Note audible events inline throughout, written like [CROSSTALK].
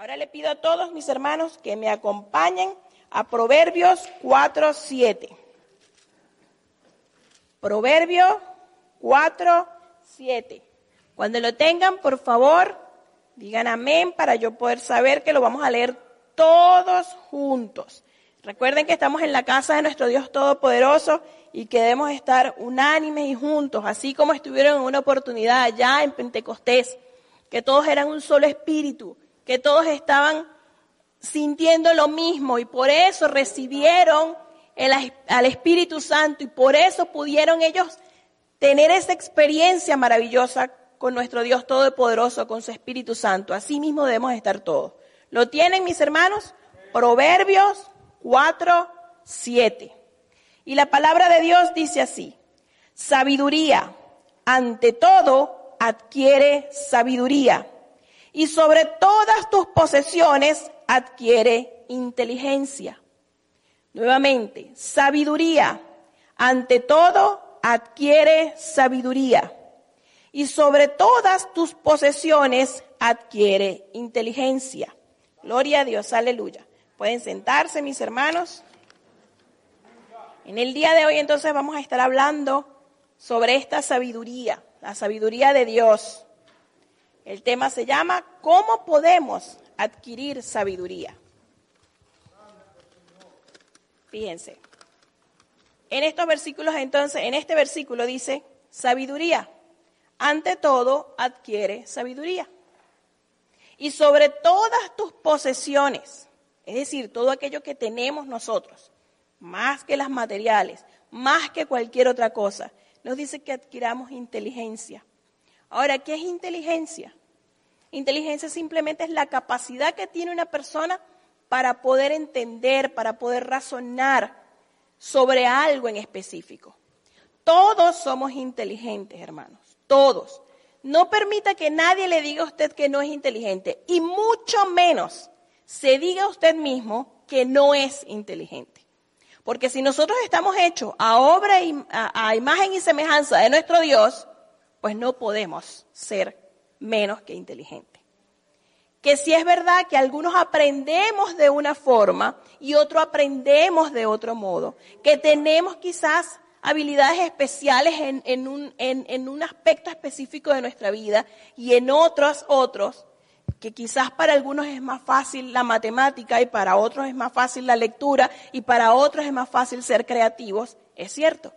Ahora le pido a todos mis hermanos que me acompañen a Proverbios 4, 7. Proverbio 4, 7. Cuando lo tengan, por favor, digan amén para yo poder saber que lo vamos a leer todos juntos. Recuerden que estamos en la casa de nuestro Dios Todopoderoso y que debemos estar unánimes y juntos, así como estuvieron en una oportunidad allá en Pentecostés, que todos eran un solo espíritu, que todos estaban sintiendo lo mismo y por eso recibieron al Espíritu Santo y por eso pudieron ellos tener esa experiencia maravillosa con nuestro Dios Todopoderoso, con su Espíritu Santo. Así mismo debemos estar todos. ¿Lo tienen mis hermanos? Proverbios 4, 7. Y la palabra de Dios dice así, sabiduría, ante todo, adquiere sabiduría. Y sobre todas tus posesiones, adquiere inteligencia. Nuevamente, sabiduría, ante todo, adquiere sabiduría. Y sobre todas tus posesiones, adquiere inteligencia. Gloria a Dios, aleluya. Pueden sentarse, mis hermanos. En el día de hoy entonces vamos a estar hablando sobre esta sabiduría, la sabiduría de Dios. El tema se llama ¿Cómo podemos adquirir sabiduría? Fíjense. En estos versículos entonces, en este versículo dice, sabiduría. Ante todo, adquiere sabiduría. Y sobre todas tus posesiones, es decir, todo aquello que tenemos nosotros, más que las materiales, más que cualquier otra cosa, nos dice que adquiramos inteligencia. Ahora, ¿qué es inteligencia? Inteligencia simplemente es la capacidad que tiene una persona para poder entender, para poder razonar sobre algo en específico. Todos somos inteligentes, hermanos, todos. No permita que nadie le diga a usted que no es inteligente y mucho menos se diga a usted mismo que no es inteligente. Porque si nosotros estamos hechos a obra y a, imagen y semejanza de nuestro Dios, pues no podemos ser menos que inteligentes. Que si es verdad que algunos aprendemos de una forma y otros aprendemos de otro modo, que tenemos quizás habilidades especiales en, un, en un aspecto específico de nuestra vida y en otros otros, que quizás para algunos es más fácil la matemática y para otros es más fácil la lectura y para otros es más fácil ser creativos, es cierto.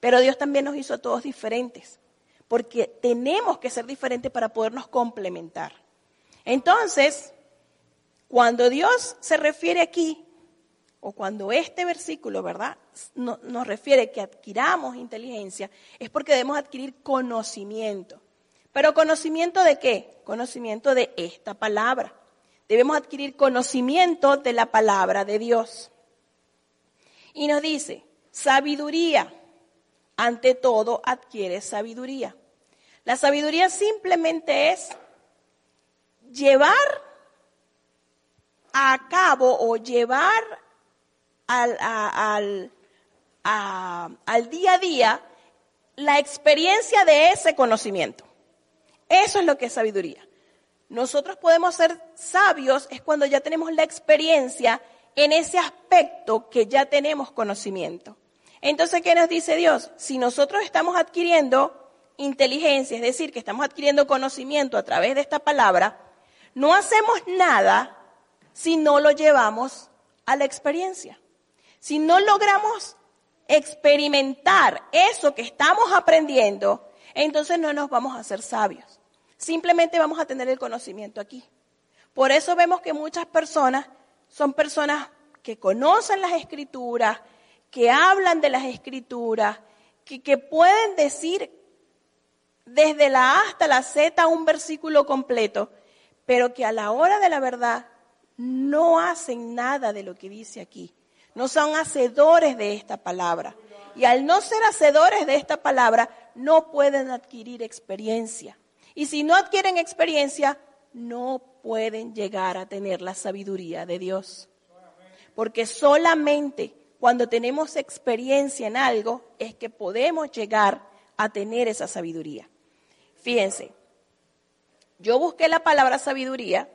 Pero Dios también nos hizo a todos diferentes, porque tenemos que ser diferentes para podernos complementar. Entonces, cuando Dios se refiere aquí, o cuando este versículo, ¿verdad?, nos refiere que adquiramos inteligencia, es porque debemos adquirir conocimiento. Pero conocimiento de qué? Conocimiento de esta palabra. Debemos adquirir conocimiento de la palabra de Dios. Y nos dice, sabiduría. Ante todo, adquiere sabiduría. La sabiduría simplemente es llevar a cabo o llevar al, al, al día a día la experiencia de ese conocimiento. Eso es lo que es sabiduría. Nosotros podemos ser sabios es cuando ya tenemos la experiencia en ese aspecto que ya tenemos conocimiento. Entonces, ¿qué nos dice Dios? Si nosotros estamos adquiriendo inteligencia, es decir, que estamos adquiriendo conocimiento a través de esta palabra, no hacemos nada si no lo llevamos a la experiencia. Si no logramos experimentar eso que estamos aprendiendo, entonces no nos vamos a hacer sabios. Simplemente vamos a tener el conocimiento aquí. Por eso vemos que muchas personas son personas que conocen las escrituras, que hablan de las escrituras, que, pueden decir desde la A hasta la Z un versículo completo, pero que a la hora de la verdad no hacen nada de lo que dice aquí. No son hacedores de esta palabra. Y al no ser hacedores de esta palabra, no pueden adquirir experiencia. Y si no adquieren experiencia, no pueden llegar a tener la sabiduría de Dios. Porque solamente cuando tenemos experiencia en algo es que podemos llegar a tener esa sabiduría. Fíjense, yo busqué la palabra sabiduría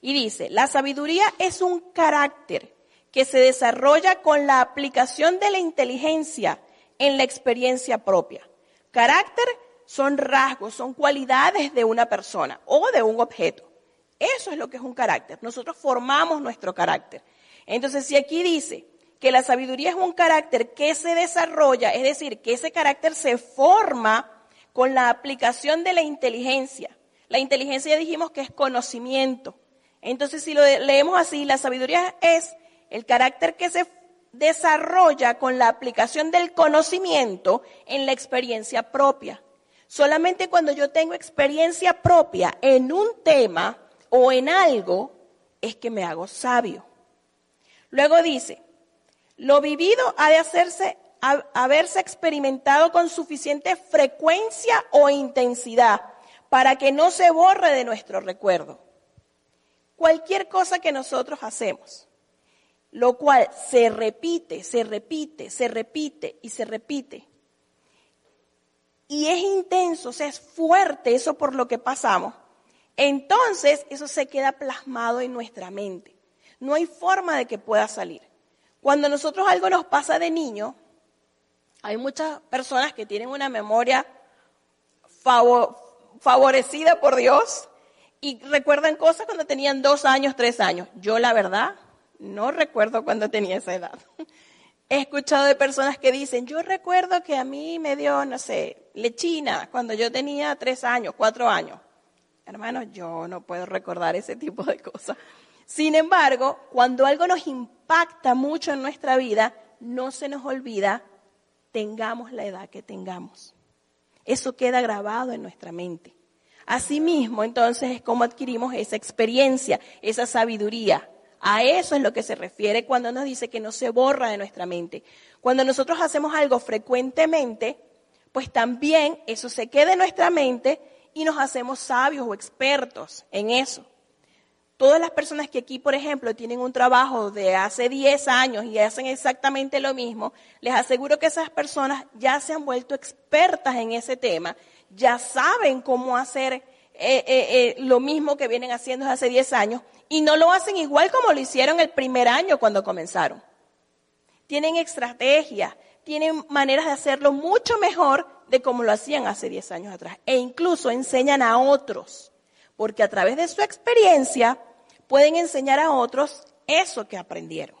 Y dice, la sabiduría es un carácter que se desarrolla con la aplicación de la inteligencia en la experiencia propia. Carácter son rasgos, son cualidades de una persona o de un objeto. Eso es lo que es un carácter. Nosotros formamos nuestro carácter. Entonces, si aquí dice que la sabiduría es un carácter que se desarrolla, es decir, que ese carácter se forma con la aplicación de la inteligencia. La inteligencia ya dijimos que es conocimiento. Entonces, si lo leemos así, la sabiduría es el carácter que se desarrolla con la aplicación del conocimiento en la experiencia propia. Solamente cuando yo tengo experiencia propia en un tema o en algo, es que me hago sabio. Luego dice, lo vivido ha de hacerse, haberse experimentado con suficiente frecuencia o intensidad para que no se borre de nuestro recuerdo. Cualquier cosa que nosotros hacemos, lo cual se repite, se repite, se repite y se repite. Y es intenso, o sea, es fuerte eso por lo que pasamos. Entonces, eso se queda plasmado en nuestra mente. No hay forma de que pueda salir. Cuando nosotros algo nos pasa de niño, hay muchas personas que tienen una memoria favorecida por Dios y recuerdan cosas cuando tenían dos años, tres años. Yo, la verdad, no recuerdo cuando tenía esa edad. [LAUGHS] He escuchado de personas que dicen, yo recuerdo que a mí me dio, no sé, lechina cuando yo tenía tres años, cuatro años. Hermanos, yo no puedo recordar ese tipo de cosas. Sin embargo, cuando algo nos impacta mucho en nuestra vida, no se nos olvida, tengamos la edad que tengamos. Eso queda grabado en nuestra mente. Asimismo, entonces, es como adquirimos esa experiencia, esa sabiduría. A eso es lo que se refiere cuando nos dice que no se borra de nuestra mente. Cuando nosotros hacemos algo frecuentemente, pues también eso se queda en nuestra mente y nos hacemos sabios o expertos en eso. Todas las personas que aquí, por ejemplo, tienen un trabajo de hace 10 años y hacen exactamente lo mismo, les aseguro que esas personas ya se han vuelto expertas en ese tema, ya saben cómo hacer eh, eh, eh, lo mismo que vienen haciendo hace 10 años y no lo hacen igual como lo hicieron el primer año cuando comenzaron. Tienen estrategias, tienen maneras de hacerlo mucho mejor de como lo hacían hace 10 años atrás. E incluso enseñan a otros, porque a través de su experiencia pueden enseñar a otros eso que aprendieron.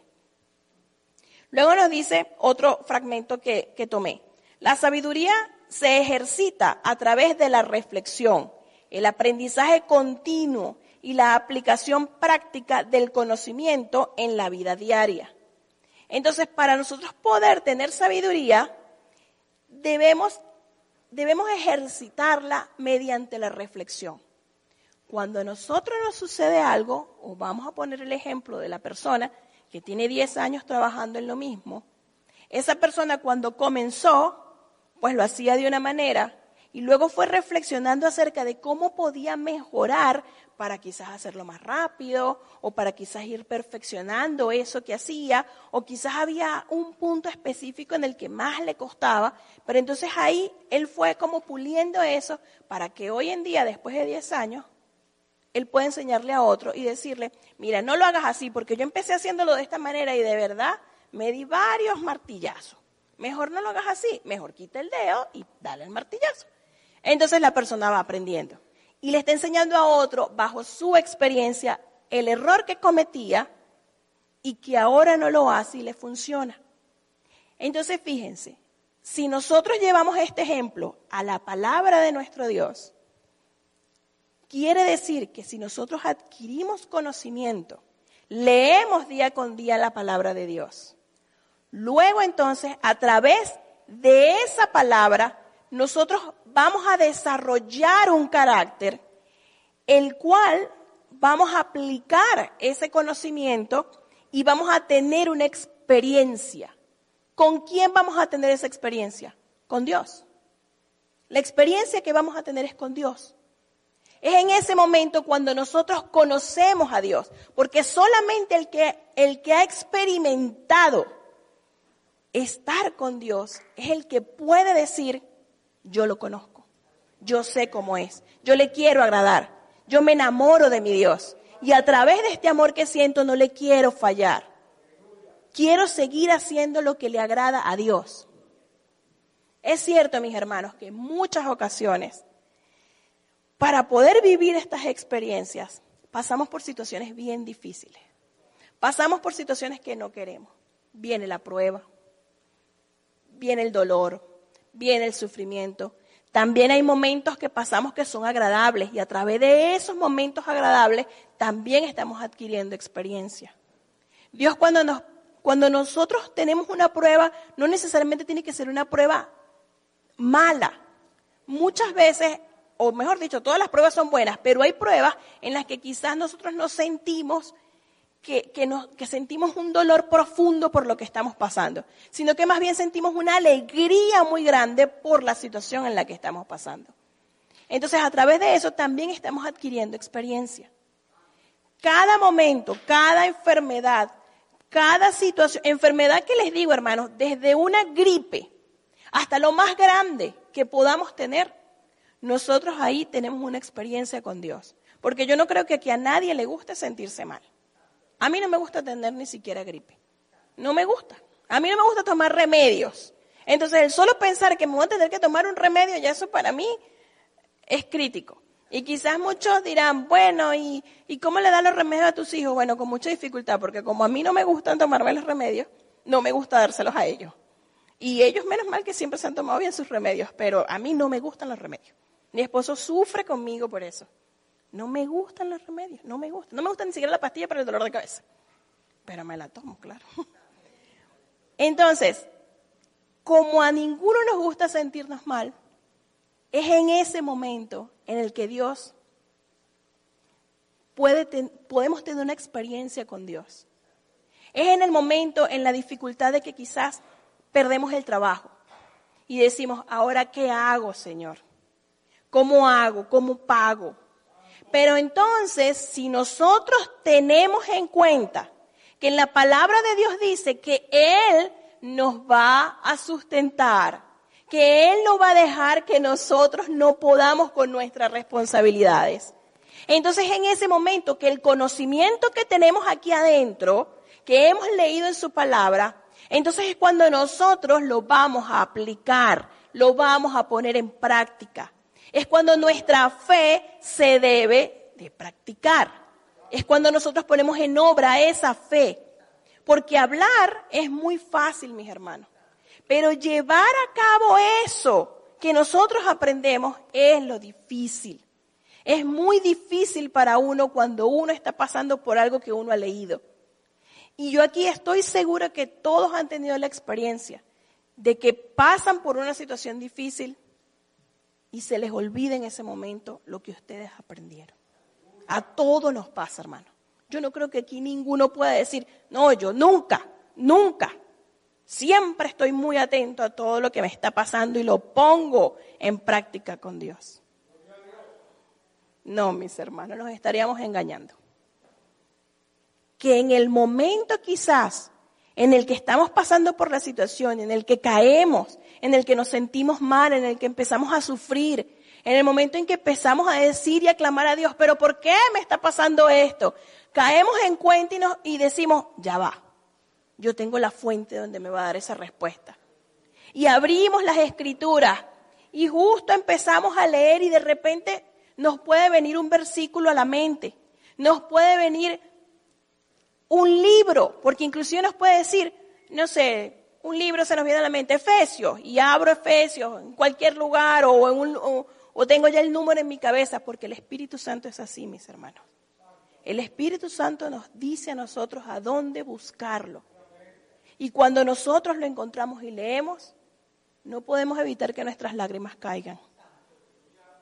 Luego nos dice otro fragmento que, que tomé. La sabiduría se ejercita a través de la reflexión, el aprendizaje continuo y la aplicación práctica del conocimiento en la vida diaria. Entonces, para nosotros poder tener sabiduría, debemos, debemos ejercitarla mediante la reflexión. Cuando a nosotros nos sucede algo, o vamos a poner el ejemplo de la persona que tiene 10 años trabajando en lo mismo, esa persona cuando comenzó, pues lo hacía de una manera y luego fue reflexionando acerca de cómo podía mejorar para quizás hacerlo más rápido o para quizás ir perfeccionando eso que hacía o quizás había un punto específico en el que más le costaba, pero entonces ahí él fue como puliendo eso para que hoy en día, después de 10 años, él pueda enseñarle a otro y decirle, mira, no lo hagas así porque yo empecé haciéndolo de esta manera y de verdad me di varios martillazos. Mejor no lo hagas así, mejor quita el dedo y dale el martillazo. Entonces la persona va aprendiendo y le está enseñando a otro, bajo su experiencia, el error que cometía y que ahora no lo hace y le funciona. Entonces fíjense, si nosotros llevamos este ejemplo a la palabra de nuestro Dios, quiere decir que si nosotros adquirimos conocimiento, leemos día con día la palabra de Dios, luego entonces a través de esa palabra nosotros vamos a desarrollar un carácter, el cual vamos a aplicar ese conocimiento y vamos a tener una experiencia. ¿Con quién vamos a tener esa experiencia? Con Dios. La experiencia que vamos a tener es con Dios. Es en ese momento cuando nosotros conocemos a Dios, porque solamente el que, el que ha experimentado estar con Dios es el que puede decir, yo lo conozco, yo sé cómo es, yo le quiero agradar, yo me enamoro de mi Dios. Y a través de este amor que siento no le quiero fallar. Quiero seguir haciendo lo que le agrada a Dios. Es cierto, mis hermanos, que en muchas ocasiones, para poder vivir estas experiencias, pasamos por situaciones bien difíciles. Pasamos por situaciones que no queremos. Viene la prueba, viene el dolor, viene el sufrimiento. También hay momentos que pasamos que son agradables y a través de esos momentos agradables también estamos adquiriendo experiencia. Dios cuando, nos, cuando nosotros tenemos una prueba, no necesariamente tiene que ser una prueba mala. Muchas veces, o mejor dicho, todas las pruebas son buenas, pero hay pruebas en las que quizás nosotros nos sentimos que, nos, que sentimos un dolor profundo por lo que estamos pasando, sino que más bien sentimos una alegría muy grande por la situación en la que estamos pasando. Entonces, a través de eso también estamos adquiriendo experiencia. Cada momento, cada enfermedad, cada situación, enfermedad que les digo, hermanos, desde una gripe hasta lo más grande que podamos tener, nosotros ahí tenemos una experiencia con Dios. Porque yo no creo que aquí a nadie le guste sentirse mal. A mí no me gusta tener ni siquiera gripe. No me gusta. A mí no me gusta tomar remedios. Entonces, el solo pensar que me voy a tener que tomar un remedio, ya eso para mí es crítico. Y quizás muchos dirán, bueno, ¿y, ¿y cómo le dan los remedios a tus hijos? Bueno, con mucha dificultad, porque como a mí no me gustan tomarme los remedios, no me gusta dárselos a ellos. Y ellos, menos mal que siempre se han tomado bien sus remedios, pero a mí no me gustan los remedios. Mi esposo sufre conmigo por eso. No me gustan los remedios, no me gustan. No me gusta ni siquiera la pastilla para el dolor de cabeza. Pero me la tomo, claro. [LAUGHS] Entonces, como a ninguno nos gusta sentirnos mal, es en ese momento en el que Dios puede podemos tener una experiencia con Dios. Es en el momento, en la dificultad de que quizás perdemos el trabajo y decimos, ahora qué hago, Señor? ¿Cómo hago? ¿Cómo pago? Pero entonces, si nosotros tenemos en cuenta que en la palabra de Dios dice que Él nos va a sustentar, que Él no va a dejar que nosotros no podamos con nuestras responsabilidades. Entonces, en ese momento que el conocimiento que tenemos aquí adentro, que hemos leído en su palabra, entonces es cuando nosotros lo vamos a aplicar, lo vamos a poner en práctica es cuando nuestra fe se debe de practicar. Es cuando nosotros ponemos en obra esa fe. Porque hablar es muy fácil, mis hermanos. Pero llevar a cabo eso que nosotros aprendemos es lo difícil. Es muy difícil para uno cuando uno está pasando por algo que uno ha leído. Y yo aquí estoy segura que todos han tenido la experiencia de que pasan por una situación difícil y se les olvida en ese momento lo que ustedes aprendieron. A todos nos pasa, hermano. Yo no creo que aquí ninguno pueda decir, no, yo nunca, nunca. Siempre estoy muy atento a todo lo que me está pasando y lo pongo en práctica con Dios. No, mis hermanos, nos estaríamos engañando. Que en el momento quizás en el que estamos pasando por la situación, en el que caemos, en el que nos sentimos mal, en el que empezamos a sufrir, en el momento en que empezamos a decir y a clamar a Dios, pero ¿por qué me está pasando esto? Caemos en cuenta y, decimos, ya va, yo tengo la fuente donde me va a dar esa respuesta. Y abrimos las escrituras y justo empezamos a leer y de repente nos puede venir un versículo a la mente, nos puede venir un libro, porque inclusive nos puede decir, no sé, un libro se nos viene a la mente, Efesios, y abro Efesios en cualquier lugar o, tengo ya el número en mi cabeza, porque el Espíritu Santo es así, mis hermanos. El Espíritu Santo nos dice a nosotros a dónde buscarlo. Y cuando nosotros lo encontramos y leemos, no podemos evitar que nuestras lágrimas caigan,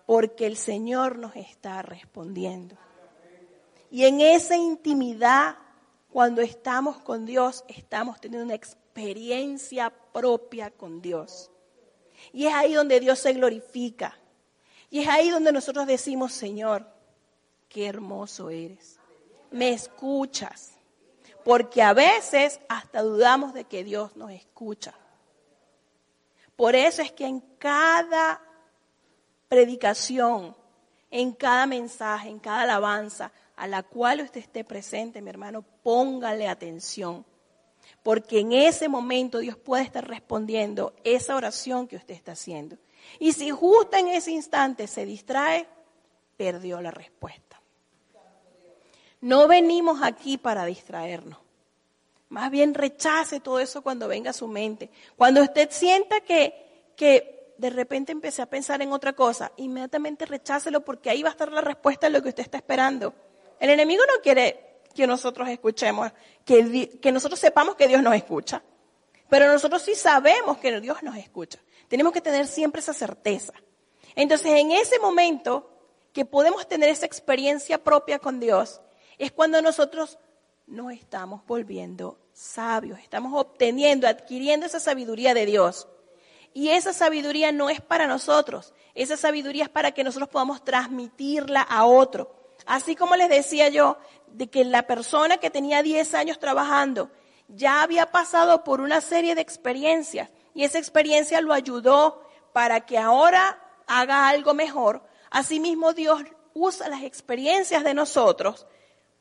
porque el Señor nos está respondiendo. Y en esa intimidad cuando estamos con Dios, estamos teniendo una experiencia propia con Dios. Y es ahí donde Dios se glorifica. Y es ahí donde nosotros decimos, Señor, qué hermoso eres. Me escuchas. Porque a veces hasta dudamos de que Dios nos escucha. Por eso es que en cada predicación, en cada mensaje, en cada alabanza, a la cual usted esté presente, mi hermano, póngale atención. Porque en ese momento Dios puede estar respondiendo esa oración que usted está haciendo. Y si justo en ese instante se distrae, perdió la respuesta. No venimos aquí para distraernos. Más bien rechace todo eso cuando venga a su mente. Cuando usted sienta que, que de repente empecé a pensar en otra cosa, inmediatamente rechácelo porque ahí va a estar la respuesta a lo que usted está esperando. El enemigo no quiere que nosotros escuchemos, que, que nosotros sepamos que Dios nos escucha. Pero nosotros sí sabemos que Dios nos escucha. Tenemos que tener siempre esa certeza. Entonces, en ese momento que podemos tener esa experiencia propia con Dios, es cuando nosotros nos estamos volviendo sabios, estamos obteniendo, adquiriendo esa sabiduría de Dios. Y esa sabiduría no es para nosotros, esa sabiduría es para que nosotros podamos transmitirla a otro. Así como les decía yo, de que la persona que tenía 10 años trabajando ya había pasado por una serie de experiencias y esa experiencia lo ayudó para que ahora haga algo mejor. Asimismo, Dios usa las experiencias de nosotros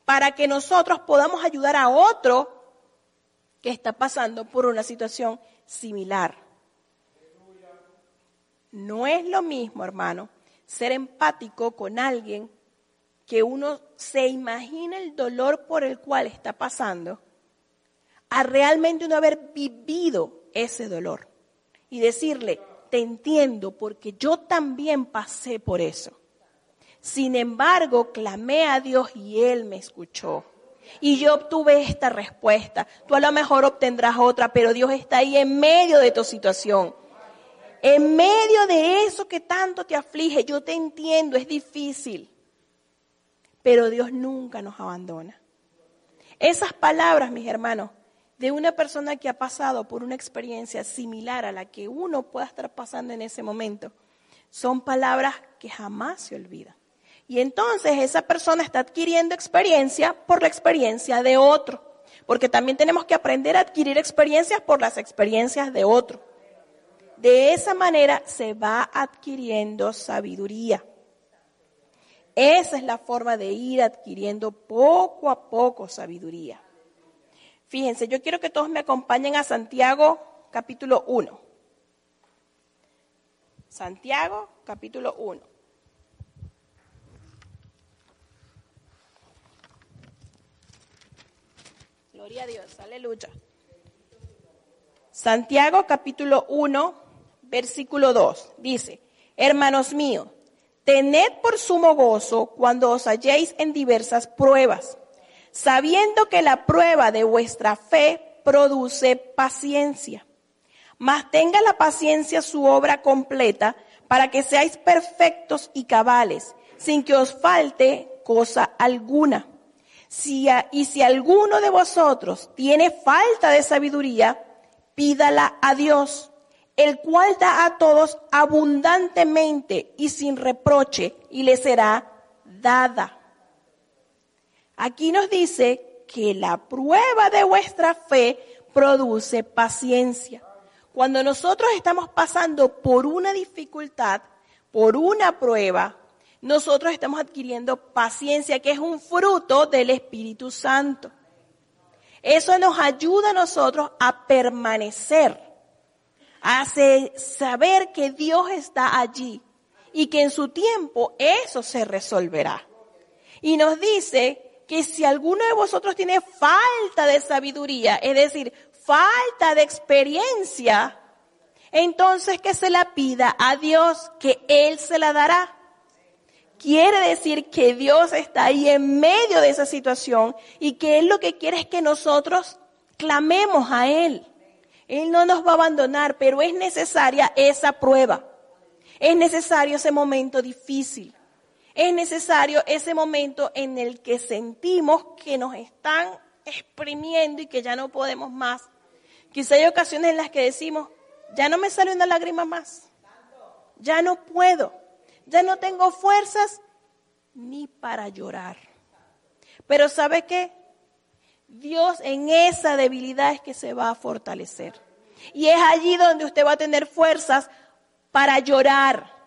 para que nosotros podamos ayudar a otro que está pasando por una situación similar. No es lo mismo, hermano, ser empático con alguien que uno se imagina el dolor por el cual está pasando, a realmente uno haber vivido ese dolor y decirle, te entiendo porque yo también pasé por eso. Sin embargo, clamé a Dios y Él me escuchó. Y yo obtuve esta respuesta. Tú a lo mejor obtendrás otra, pero Dios está ahí en medio de tu situación. En medio de eso que tanto te aflige, yo te entiendo, es difícil. Pero Dios nunca nos abandona. Esas palabras, mis hermanos, de una persona que ha pasado por una experiencia similar a la que uno pueda estar pasando en ese momento, son palabras que jamás se olvidan. Y entonces esa persona está adquiriendo experiencia por la experiencia de otro, porque también tenemos que aprender a adquirir experiencias por las experiencias de otro. De esa manera se va adquiriendo sabiduría. Esa es la forma de ir adquiriendo poco a poco sabiduría. Fíjense, yo quiero que todos me acompañen a Santiago capítulo 1. Santiago capítulo 1. Gloria a Dios, aleluya. Santiago capítulo 1, versículo 2. Dice, hermanos míos, tened por sumo gozo cuando os halléis en diversas pruebas sabiendo que la prueba de vuestra fe produce paciencia. Mas tenga la paciencia su obra completa para que seáis perfectos y cabales, sin que os falte cosa alguna. Si y si alguno de vosotros tiene falta de sabiduría, pídala a Dios, el cual da a todos abundantemente y sin reproche, y le será dada. Aquí nos dice que la prueba de vuestra fe produce paciencia. Cuando nosotros estamos pasando por una dificultad, por una prueba, nosotros estamos adquiriendo paciencia, que es un fruto del Espíritu Santo. Eso nos ayuda a nosotros a permanecer, a saber que Dios está allí y que en su tiempo eso se resolverá. Y nos dice que si alguno de vosotros tiene falta de sabiduría, es decir, falta de experiencia, entonces que se la pida a Dios, que Él se la dará. Quiere decir que Dios está ahí en medio de esa situación y que Él lo que quiere es que nosotros clamemos a Él. Él no nos va a abandonar, pero es necesaria esa prueba. Es necesario ese momento difícil es necesario ese momento en el que sentimos que nos están exprimiendo y que ya no podemos más. Quizá hay ocasiones en las que decimos, ya no me sale una lágrima más, ya no puedo, ya no tengo fuerzas ni para llorar. Pero ¿sabe qué? Dios en esa debilidad es que se va a fortalecer. Y es allí donde usted va a tener fuerzas para llorar,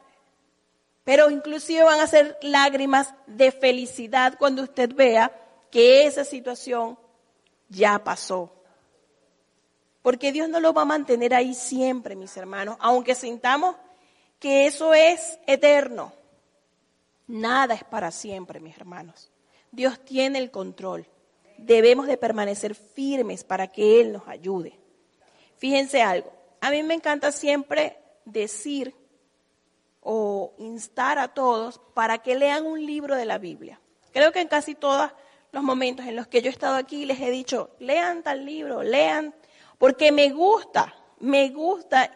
Pero inclusive van a ser lágrimas de felicidad cuando usted vea que esa situación ya pasó. Porque Dios no lo va a mantener ahí siempre, mis hermanos, aunque sintamos que eso es eterno. Nada es para siempre, mis hermanos. Dios tiene el control. Debemos de permanecer firmes para que Él nos ayude. Fíjense algo, a mí me encanta siempre decir o instar a todos para que lean un libro de la Biblia. Creo que en casi todos los momentos en los que yo he estado aquí les he dicho, lean tal libro, lean, porque me gusta, me gusta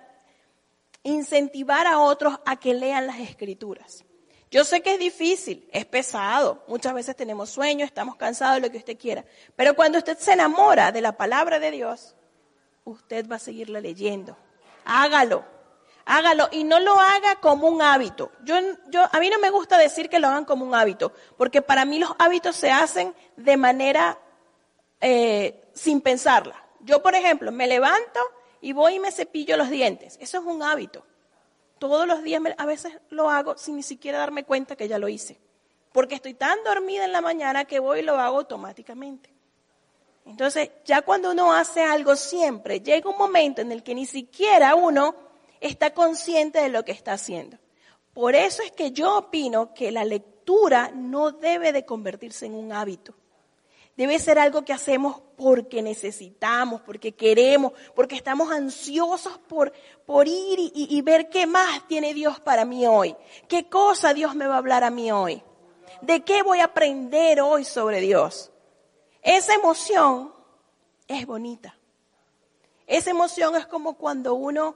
incentivar a otros a que lean las escrituras. Yo sé que es difícil, es pesado, muchas veces tenemos sueños, estamos cansados lo que usted quiera, pero cuando usted se enamora de la palabra de Dios, usted va a seguirla leyendo. Hágalo, hágalo y no lo haga como un hábito. Yo, yo, a mí no me gusta decir que lo hagan como un hábito, porque para mí los hábitos se hacen de manera eh, sin pensarla. Yo, por ejemplo, me levanto y voy y me cepillo los dientes. Eso es un hábito. Todos los días, a veces lo hago sin ni siquiera darme cuenta que ya lo hice. Porque estoy tan dormida en la mañana que voy y lo hago automáticamente. Entonces, ya cuando uno hace algo siempre, llega un momento en el que ni siquiera uno está consciente de lo que está haciendo. Por eso es que yo opino que la lectura no debe de convertirse en un hábito. Debe ser algo que hacemos porque necesitamos, porque queremos, porque estamos ansiosos por, por ir y, y, ver qué más tiene Dios para mí hoy. ¿Qué cosa Dios me va a hablar a mí hoy? ¿De qué voy a aprender hoy sobre Dios? Esa emoción es bonita. Esa emoción es como cuando uno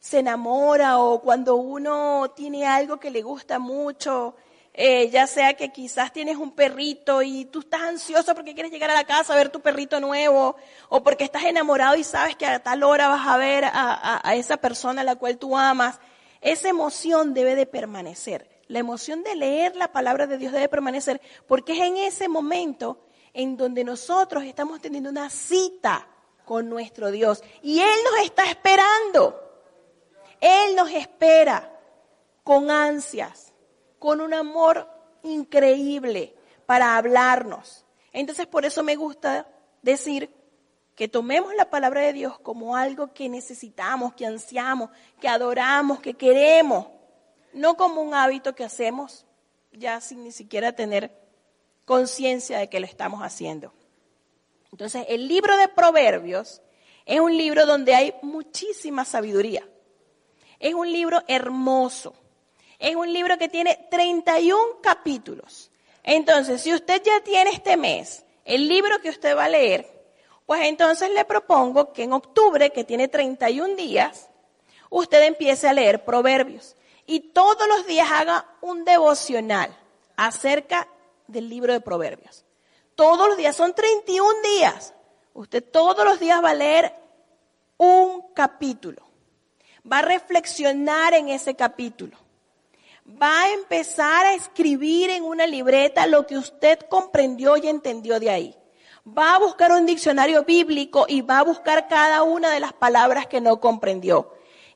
se enamora o cuando uno tiene algo que le gusta mucho eh, ya sea que quizás tienes un perrito y tú estás ansioso porque quieres llegar a la casa a ver tu perrito nuevo, o porque estás enamorado y sabes que a tal hora vas a ver a, a esa persona a la cual tú amas, esa emoción debe de permanecer. La emoción de leer la palabra de Dios debe permanecer porque es en ese momento en donde nosotros estamos teniendo una cita con nuestro Dios y Él nos está esperando. Él nos espera con ansias con un amor increíble para hablarnos. Entonces por eso me gusta decir que tomemos la palabra de Dios como algo que necesitamos, que ansiamos, que adoramos, que queremos, no como un hábito que hacemos ya sin ni siquiera tener conciencia de que lo estamos haciendo. Entonces, el libro de Proverbios es un libro donde hay muchísima sabiduría. Es un libro hermoso. Es un libro que tiene 31 capítulos. Entonces, si usted ya tiene este mes el libro que usted va a leer, pues entonces le propongo que en octubre, que tiene 31 días, usted empiece a leer Proverbios y todos los días haga un devocional acerca del libro de Proverbios. Todos los días, son 31 días. Usted todos los días va a leer un capítulo. Va a reflexionar en ese capítulo va a empezar a escribir en una libreta lo que usted comprendió y entendió de ahí. Va a buscar un diccionario bíblico y va a buscar cada una de las palabras que no comprendió.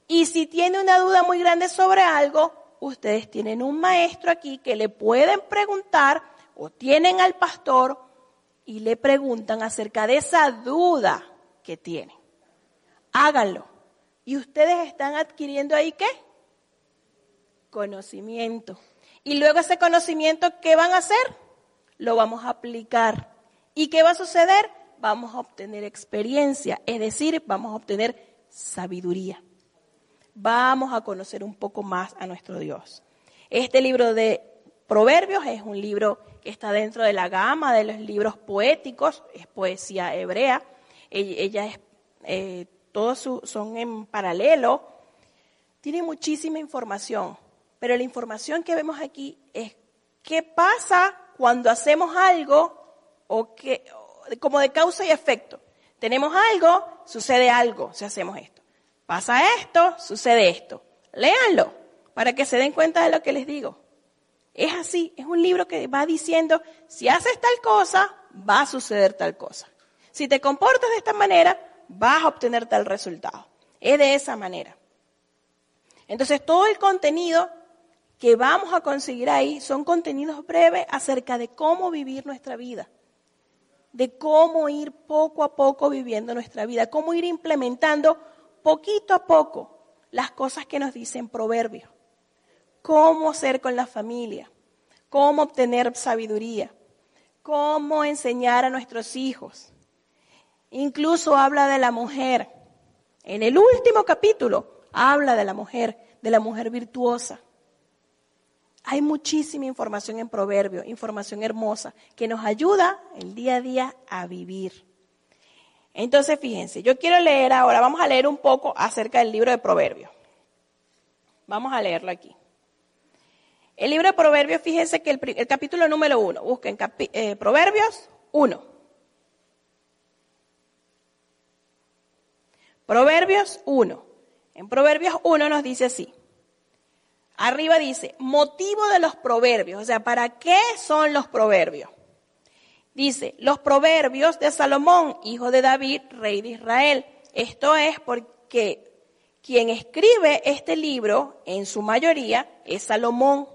Y si tiene una duda muy grande sobre algo, ustedes tienen un maestro aquí que le pueden preguntar o tienen al pastor y le preguntan acerca de esa duda que tienen. Háganlo. Y ustedes están adquiriendo ahí qué? Conocimiento. Y luego ese conocimiento, ¿qué van a hacer? Lo vamos a aplicar. ¿Y qué va a suceder? Vamos a obtener experiencia, es decir, vamos a obtener sabiduría. Vamos a conocer un poco más a nuestro Dios. Este libro de Proverbios es un libro que está dentro de la gama de los libros poéticos, es poesía hebrea. Ella, es, eh, todos son en paralelo. Tiene muchísima información. Pero la información que vemos aquí es qué pasa cuando hacemos algo o que, como de causa y efecto. Tenemos algo, sucede algo si hacemos esto. Pasa esto, sucede esto. Léanlo para que se den cuenta de lo que les digo. Es así, es un libro que va diciendo, si haces tal cosa, va a suceder tal cosa. Si te comportas de esta manera, vas a obtener tal resultado. Es de esa manera. Entonces todo el contenido que vamos a conseguir ahí son contenidos breves acerca de cómo vivir nuestra vida, de cómo ir poco a poco viviendo nuestra vida, cómo ir implementando poquito a poco las cosas que nos dicen proverbios, cómo ser con la familia, cómo obtener sabiduría, cómo enseñar a nuestros hijos. Incluso habla de la mujer. En el último capítulo habla de la mujer, de la mujer virtuosa. Hay muchísima información en Proverbio, información hermosa, que nos ayuda el día a día a vivir. Entonces, fíjense, yo quiero leer ahora, vamos a leer un poco acerca del libro de Proverbios. Vamos a leerlo aquí. El libro de Proverbios, fíjense que el, capítulo número uno, busquen eh, Proverbios 1. Proverbios 1. En Proverbios 1 nos dice así. Arriba dice, motivo de los proverbios. O sea, ¿para qué son los proverbios? Dice, los proverbios de Salomón, hijo de David, rey de Israel. Esto es porque quien escribe este libro, en su mayoría, es Salomón.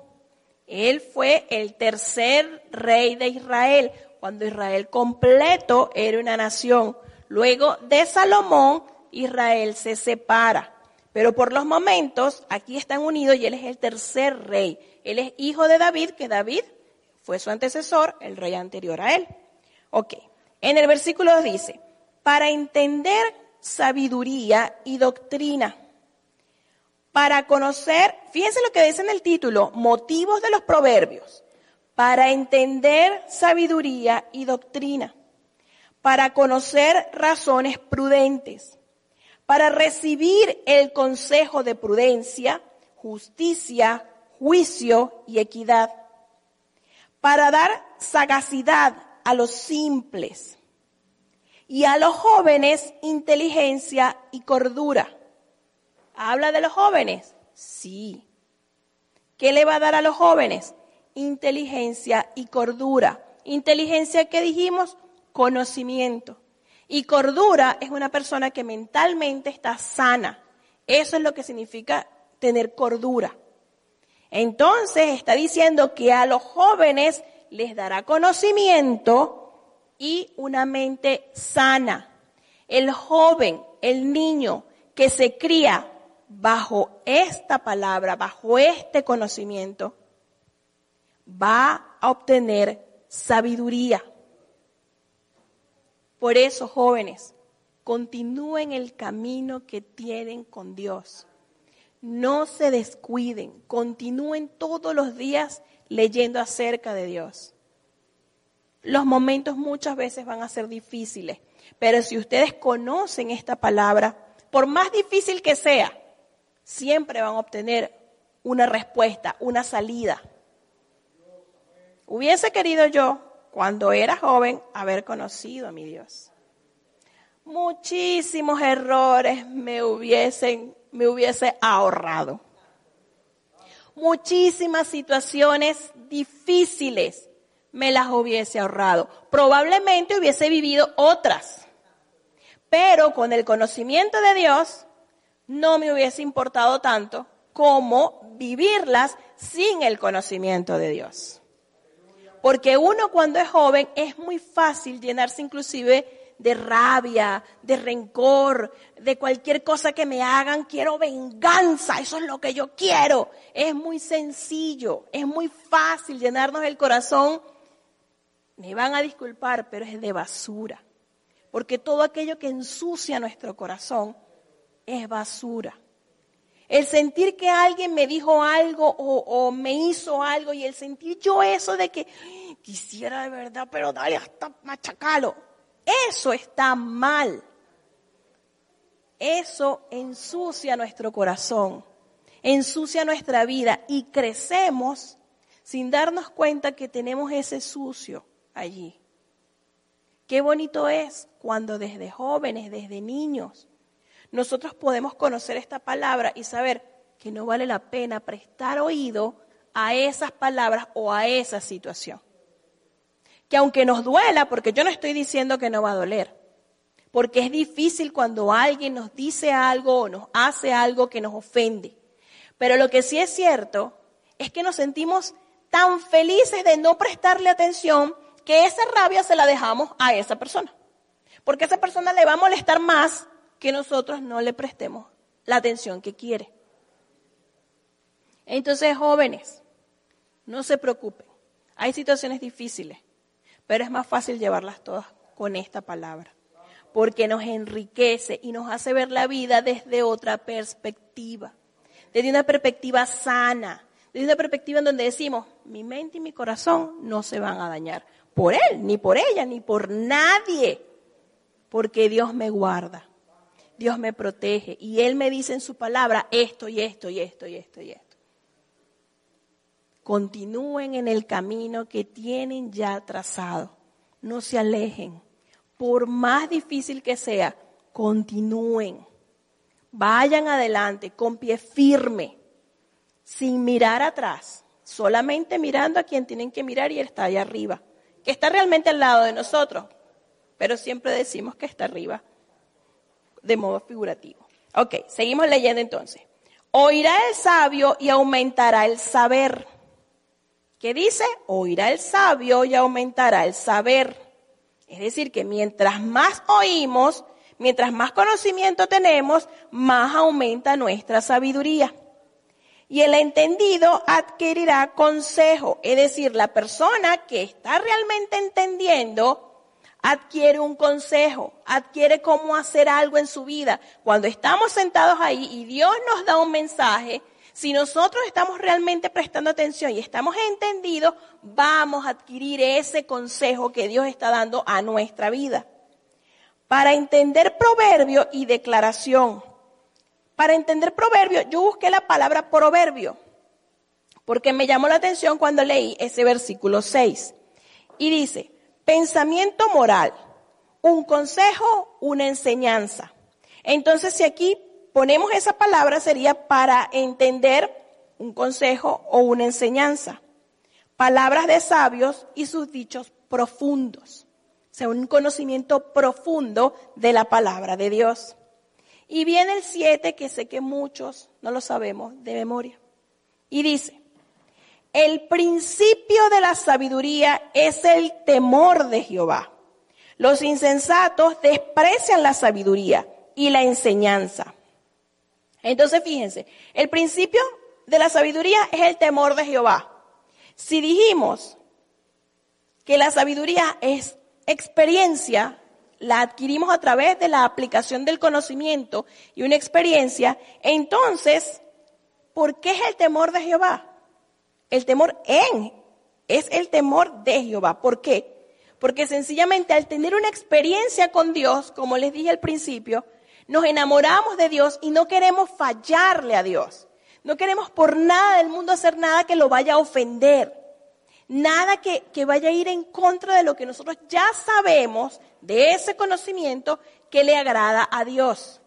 Él fue el tercer rey de Israel, cuando Israel completo era una nación. Luego de Salomón, Israel se separa. Pero por los momentos, aquí están unidos y él es el tercer rey. Él es hijo de David, que David fue su antecesor, el rey anterior a él. Ok. En el versículo 2 dice, para entender sabiduría y doctrina, para conocer, fíjense lo que dice en el título, motivos de los proverbios, para entender sabiduría y doctrina, para conocer razones prudentes para recibir el consejo de prudencia, justicia, juicio y equidad, para dar sagacidad a los simples y a los jóvenes inteligencia y cordura. ¿Habla de los jóvenes? Sí. ¿Qué le va a dar a los jóvenes? Inteligencia y cordura. Inteligencia, ¿qué dijimos? Conocimiento. Y cordura es una persona que mentalmente está sana. Eso es lo que significa tener cordura. Entonces está diciendo que a los jóvenes les dará conocimiento y una mente sana. El joven, el niño que se cría bajo esta palabra, bajo este conocimiento, va a obtener sabiduría. Por eso, jóvenes, continúen el camino que tienen con Dios. No se descuiden, continúen todos los días leyendo acerca de Dios. Los momentos muchas veces van a ser difíciles, pero si ustedes conocen esta palabra, por más difícil que sea, siempre van a obtener una respuesta, una salida. Hubiese querido yo cuando era joven, haber conocido a mi Dios. Muchísimos errores me hubiesen, me hubiese ahorrado. Muchísimas situaciones difíciles me las hubiese ahorrado. Probablemente hubiese vivido otras. Pero con el conocimiento de Dios, no me hubiese importado tanto como vivirlas sin el conocimiento de Dios. Porque uno cuando es joven es muy fácil llenarse inclusive de rabia, de rencor, de cualquier cosa que me hagan, quiero venganza, eso es lo que yo quiero. Es muy sencillo, es muy fácil llenarnos el corazón. Me van a disculpar, pero es de basura. Porque todo aquello que ensucia nuestro corazón es basura. El sentir que alguien me dijo algo o, me hizo algo y el sentir yo eso de que quisiera de verdad, pero dale hasta machacalo. Eso está mal. Eso ensucia nuestro corazón, ensucia nuestra vida y crecemos sin darnos cuenta que tenemos ese sucio allí. Qué bonito es cuando desde jóvenes, desde niños, nosotros podemos conocer esta palabra y saber que no vale la pena prestar oído a esas palabras o a esa situación. Que aunque nos duela, porque yo no estoy diciendo que no va a doler, porque es difícil cuando alguien nos dice algo o nos hace algo que nos ofende. Pero lo que sí es cierto es que nos sentimos tan felices de no prestarle atención que esa rabia se la dejamos a esa persona. Porque esa persona le va a molestar más que nosotros no le prestemos la atención que quiere. Entonces, jóvenes, no se preocupen. Hay situaciones difíciles, pero es más fácil llevarlas todas con esta palabra, porque nos enriquece y nos hace ver la vida desde otra perspectiva, desde una perspectiva sana, desde una perspectiva en donde decimos, mi mente y mi corazón no se van a dañar por él, ni por ella, ni por nadie, porque Dios me guarda, Dios me protege y Él me dice en su palabra esto y esto y esto y esto y esto continúen en el camino que tienen ya trazado. No se alejen. Por más difícil que sea, continúen. Vayan adelante con pie firme, sin mirar atrás, solamente mirando a quien tienen que mirar y está allá arriba, que está realmente al lado de nosotros, pero siempre decimos que está arriba de modo figurativo. Ok, seguimos leyendo entonces. Oirá el sabio y aumentará el saber ¿Qué dice? Oirá el sabio y aumentará el saber. Es decir, que mientras más oímos, mientras más conocimiento tenemos, más aumenta nuestra sabiduría. Y el entendido adquirirá consejo. Es decir, la persona que está realmente entendiendo adquiere un consejo, adquiere cómo hacer algo en su vida. Cuando estamos sentados ahí y Dios nos da un mensaje, si nosotros estamos realmente prestando atención y estamos entendidos, vamos a adquirir ese consejo que Dios está dando a nuestra vida. Para entender proverbio y declaración. Para entender proverbio, yo busqué la palabra proverbio, porque me llamó la atención cuando leí ese versículo 6. Y dice, pensamiento moral, un consejo, una enseñanza. Entonces, si aquí ponemos esa palabra sería para entender un consejo o una enseñanza. Palabras de sabios y sus dichos profundos. O sea, un conocimiento profundo de la palabra de Dios. Y viene el 7, que sé que muchos no lo sabemos de memoria. Y dice, el principio de la sabiduría es el temor de Jehová. Los insensatos desprecian la sabiduría y la enseñanza. Entonces, fíjense, el principio de la sabiduría es el temor de Jehová. Si dijimos que la sabiduría es experiencia, la adquirimos a través de la aplicación del conocimiento y una experiencia, entonces, ¿por qué es el temor de Jehová? El temor en es el temor de Jehová. ¿Por qué? Porque sencillamente al tener una experiencia con Dios, como les dije al principio, nos enamoramos de Dios y no queremos fallarle a Dios. No queremos por nada del mundo hacer nada que lo vaya a ofender. Nada que, que vaya a ir en contra de lo que nosotros ya sabemos de ese conocimiento que le agrada a Dios.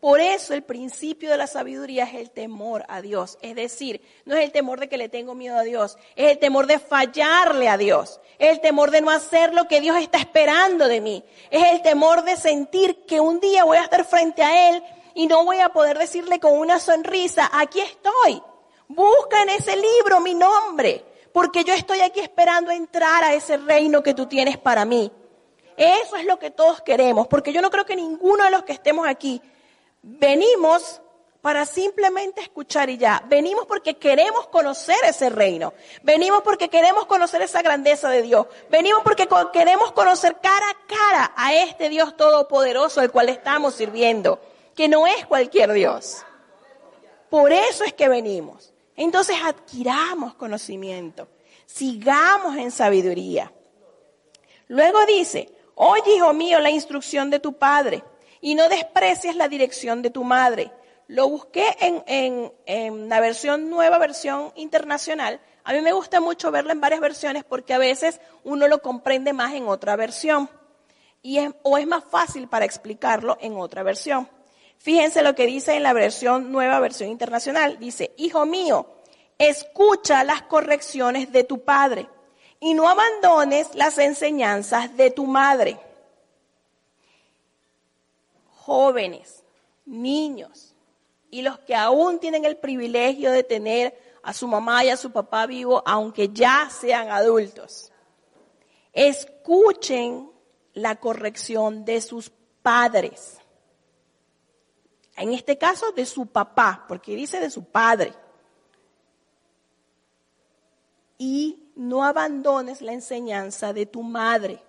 Por eso el principio de la sabiduría es el temor a Dios. Es decir, no es el temor de que le tengo miedo a Dios, es el temor de fallarle a Dios, es el temor de no hacer lo que Dios está esperando de mí, es el temor de sentir que un día voy a estar frente a Él y no voy a poder decirle con una sonrisa, aquí estoy, busca en ese libro mi nombre, porque yo estoy aquí esperando entrar a ese reino que tú tienes para mí. Eso es lo que todos queremos, porque yo no creo que ninguno de los que estemos aquí venimos para simplemente escuchar y ya. Venimos porque queremos conocer ese reino. Venimos porque queremos conocer esa grandeza de Dios. Venimos porque queremos conocer cara a cara a este Dios todopoderoso al cual estamos sirviendo, que no es cualquier Dios. Por eso es que venimos. Entonces adquiramos conocimiento, sigamos en sabiduría. Luego dice, oye hijo mío la instrucción de tu padre y no desprecies la dirección de tu madre. Lo busqué en, en, la versión nueva, versión internacional. A mí me gusta mucho verlo en varias versiones porque a veces uno lo comprende más en otra versión. Y o es más fácil para explicarlo en otra versión. Fíjense lo que dice en la versión nueva, versión internacional. Dice, hijo mío, escucha las correcciones de tu padre y no abandones las enseñanzas de tu madre jóvenes, niños y los que aún tienen el privilegio de tener a su mamá y a su papá vivo, aunque ya sean adultos. Escuchen la corrección de sus padres. En este caso, de su papá, porque dice de su padre. Y no abandones la enseñanza de tu madre.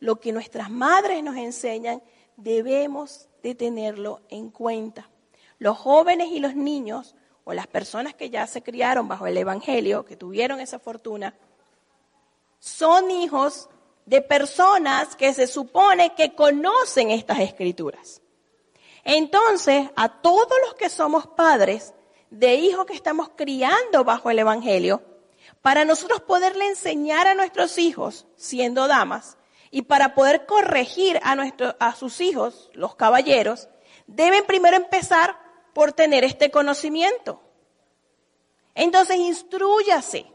Lo que nuestras madres nos enseñan, debemos de tenerlo en cuenta. Los jóvenes y los niños, o las personas que ya se criaron bajo el Evangelio, que tuvieron esa fortuna, son hijos de personas que se supone que conocen estas escrituras. Entonces, a todos los que somos padres de hijos que estamos criando bajo el Evangelio, para nosotros poderle enseñar a nuestros hijos, siendo damas, y para poder corregir a, a sus hijos, los caballeros, deben primero empezar por tener este conocimiento. Entonces, instruyase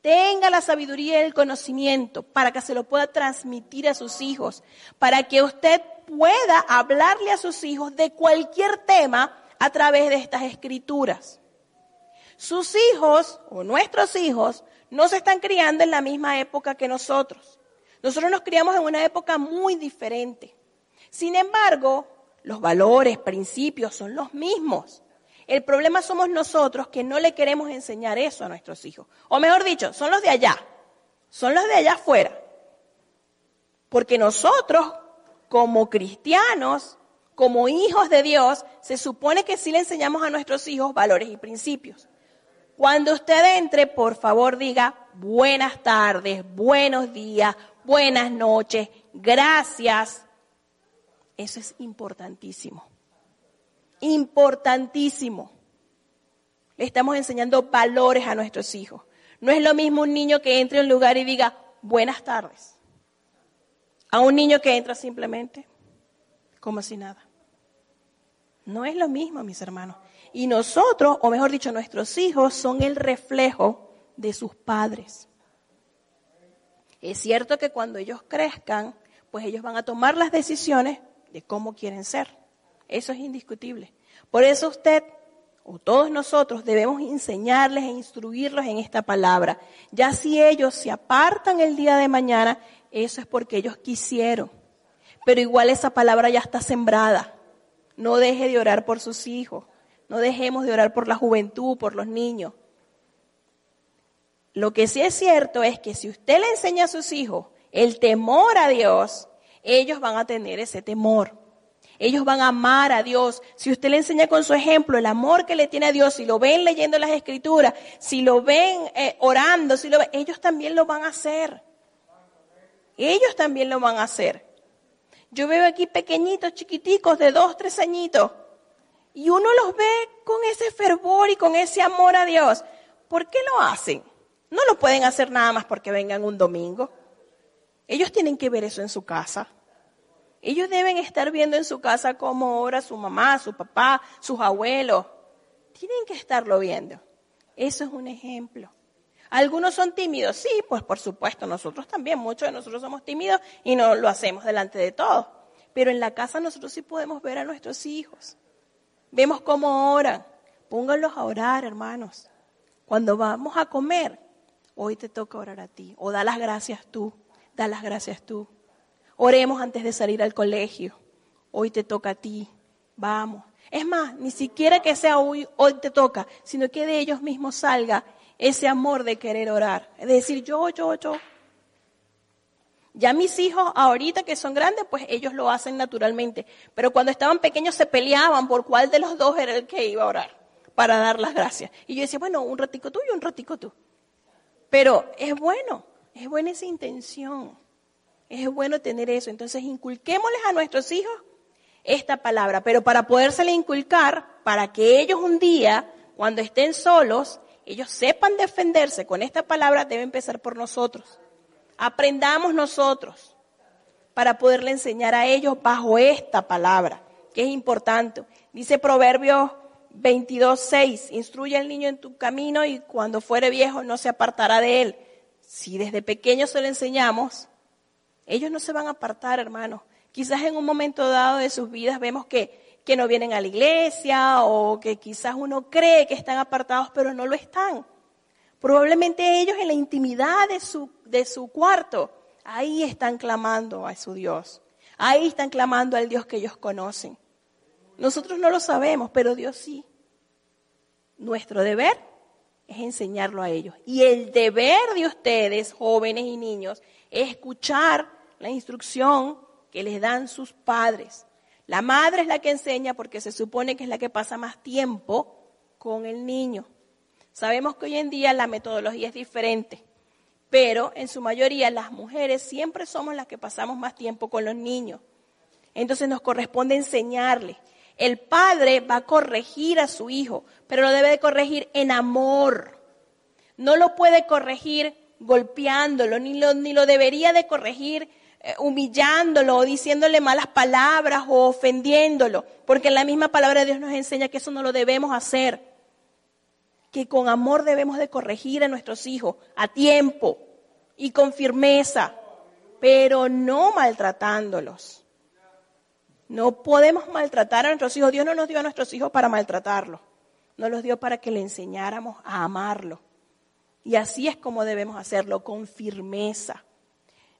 tenga la sabiduría y el conocimiento para que se lo pueda transmitir a sus hijos, para que usted pueda hablarle a sus hijos de cualquier tema a través de estas escrituras. Sus hijos o nuestros hijos no se están criando en la misma época que nosotros. Nosotros nos criamos en una época muy diferente. Sin embargo, los valores, principios son los mismos. El problema somos nosotros que no le queremos enseñar eso a nuestros hijos. O mejor dicho, son los de allá, son los de allá afuera. Porque nosotros, como cristianos, como hijos de Dios, se supone que sí le enseñamos a nuestros hijos valores y principios. Cuando usted entre, por favor diga buenas tardes, buenos días, buenas noches, gracias. Eso es importantísimo importantísimo. Le estamos enseñando valores a nuestros hijos. No es lo mismo un niño que entre en un lugar y diga buenas tardes, a un niño que entra simplemente como si nada. No es lo mismo, mis hermanos. Y nosotros, o mejor dicho, nuestros hijos son el reflejo de sus padres. Es cierto que cuando ellos crezcan, pues ellos van a tomar las decisiones de cómo quieren ser. Eso es indiscutible. Por eso usted o todos nosotros debemos enseñarles e instruirlos en esta palabra. Ya si ellos se apartan el día de mañana, eso es porque ellos quisieron. Pero igual esa palabra ya está sembrada. No deje de orar por sus hijos. No dejemos de orar por la juventud, por los niños. Lo que sí es cierto es que si usted le enseña a sus hijos el temor a Dios, ellos van a tener ese temor. Ellos van a amar a Dios. Si usted le enseña con su ejemplo el amor que le tiene a Dios, si lo ven leyendo las escrituras, si lo ven eh, orando, si lo ven, ellos también lo van a hacer. Ellos también lo van a hacer. Yo veo aquí pequeñitos, chiquiticos, de dos, tres añitos, y uno los ve con ese fervor y con ese amor a Dios. ¿Por qué lo hacen? No lo pueden hacer nada más porque vengan un domingo. Ellos tienen que ver eso en su casa. Ellos deben estar viendo en su casa cómo ora su mamá, su papá, sus abuelos. Tienen que estarlo viendo. Eso es un ejemplo. Algunos son tímidos, sí, pues por supuesto, nosotros también, muchos de nosotros somos tímidos y no lo hacemos delante de todos. Pero en la casa nosotros sí podemos ver a nuestros hijos. Vemos cómo oran. Pónganlos a orar, hermanos. Cuando vamos a comer, hoy te toca orar a ti. O da las gracias tú, da las gracias tú. Oremos antes de salir al colegio. Hoy te toca a ti. Vamos. Es más, ni siquiera que sea hoy, hoy te toca, sino que de ellos mismos salga ese amor de querer orar. Es decir, yo, yo, yo. Ya mis hijos, ahorita que son grandes, pues ellos lo hacen naturalmente. Pero cuando estaban pequeños se peleaban por cuál de los dos era el que iba a orar para dar las gracias. Y yo decía, bueno, un ratico tú y un ratico tú. Pero es bueno, es buena esa intención. Es bueno tener eso. Entonces, inculquémosles a nuestros hijos esta palabra, pero para podérsela inculcar, para que ellos un día, cuando estén solos, ellos sepan defenderse con esta palabra, debe empezar por nosotros. Aprendamos nosotros para poderle enseñar a ellos bajo esta palabra, que es importante. Dice Proverbios 22, 6, instruye al niño en tu camino y cuando fuere viejo no se apartará de él. Si desde pequeño se lo enseñamos, ellos no se van a apartar, hermanos. Quizás en un momento dado de sus vidas vemos que, que no vienen a la iglesia o que quizás uno cree que están apartados, pero no lo están. Probablemente ellos en la intimidad de su, de su cuarto, ahí están clamando a su Dios. Ahí están clamando al Dios que ellos conocen. Nosotros no lo sabemos, pero Dios sí. Nuestro deber es enseñarlo a ellos. Y el deber de ustedes, jóvenes y niños, es escuchar la instrucción que les dan sus padres. La madre es la que enseña porque se supone que es la que pasa más tiempo con el niño. Sabemos que hoy en día la metodología es diferente, pero en su mayoría las mujeres siempre somos las que pasamos más tiempo con los niños. Entonces nos corresponde enseñarles. El padre va a corregir a su hijo, pero lo debe de corregir en amor. No lo puede corregir golpeándolo, ni lo, ni lo debería de corregir eh, humillándolo o diciéndole malas palabras o ofendiéndolo, porque la misma palabra de Dios nos enseña que eso no lo debemos hacer, que con amor debemos de corregir a nuestros hijos a tiempo y con firmeza, pero no maltratándolos. No podemos maltratar a nuestros hijos. Dios no nos dio a nuestros hijos para maltratarlos. Nos los dio para que le enseñáramos a amarlo. Y así es como debemos hacerlo, con firmeza.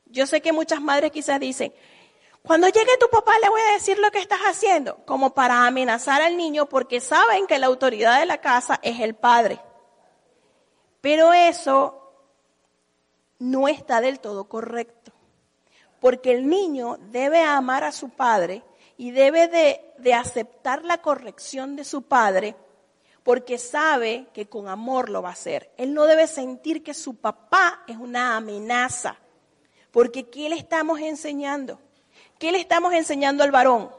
Yo sé que muchas madres quizás dicen, cuando llegue tu papá le voy a decir lo que estás haciendo, como para amenazar al niño porque saben que la autoridad de la casa es el padre. Pero eso no está del todo correcto, porque el niño debe amar a su padre y debe de, aceptar la corrección de su padre porque sabe que con amor lo va a hacer. Él no debe sentir que su papá es una amenaza, porque ¿qué le estamos enseñando? ¿Qué le estamos enseñando al varón?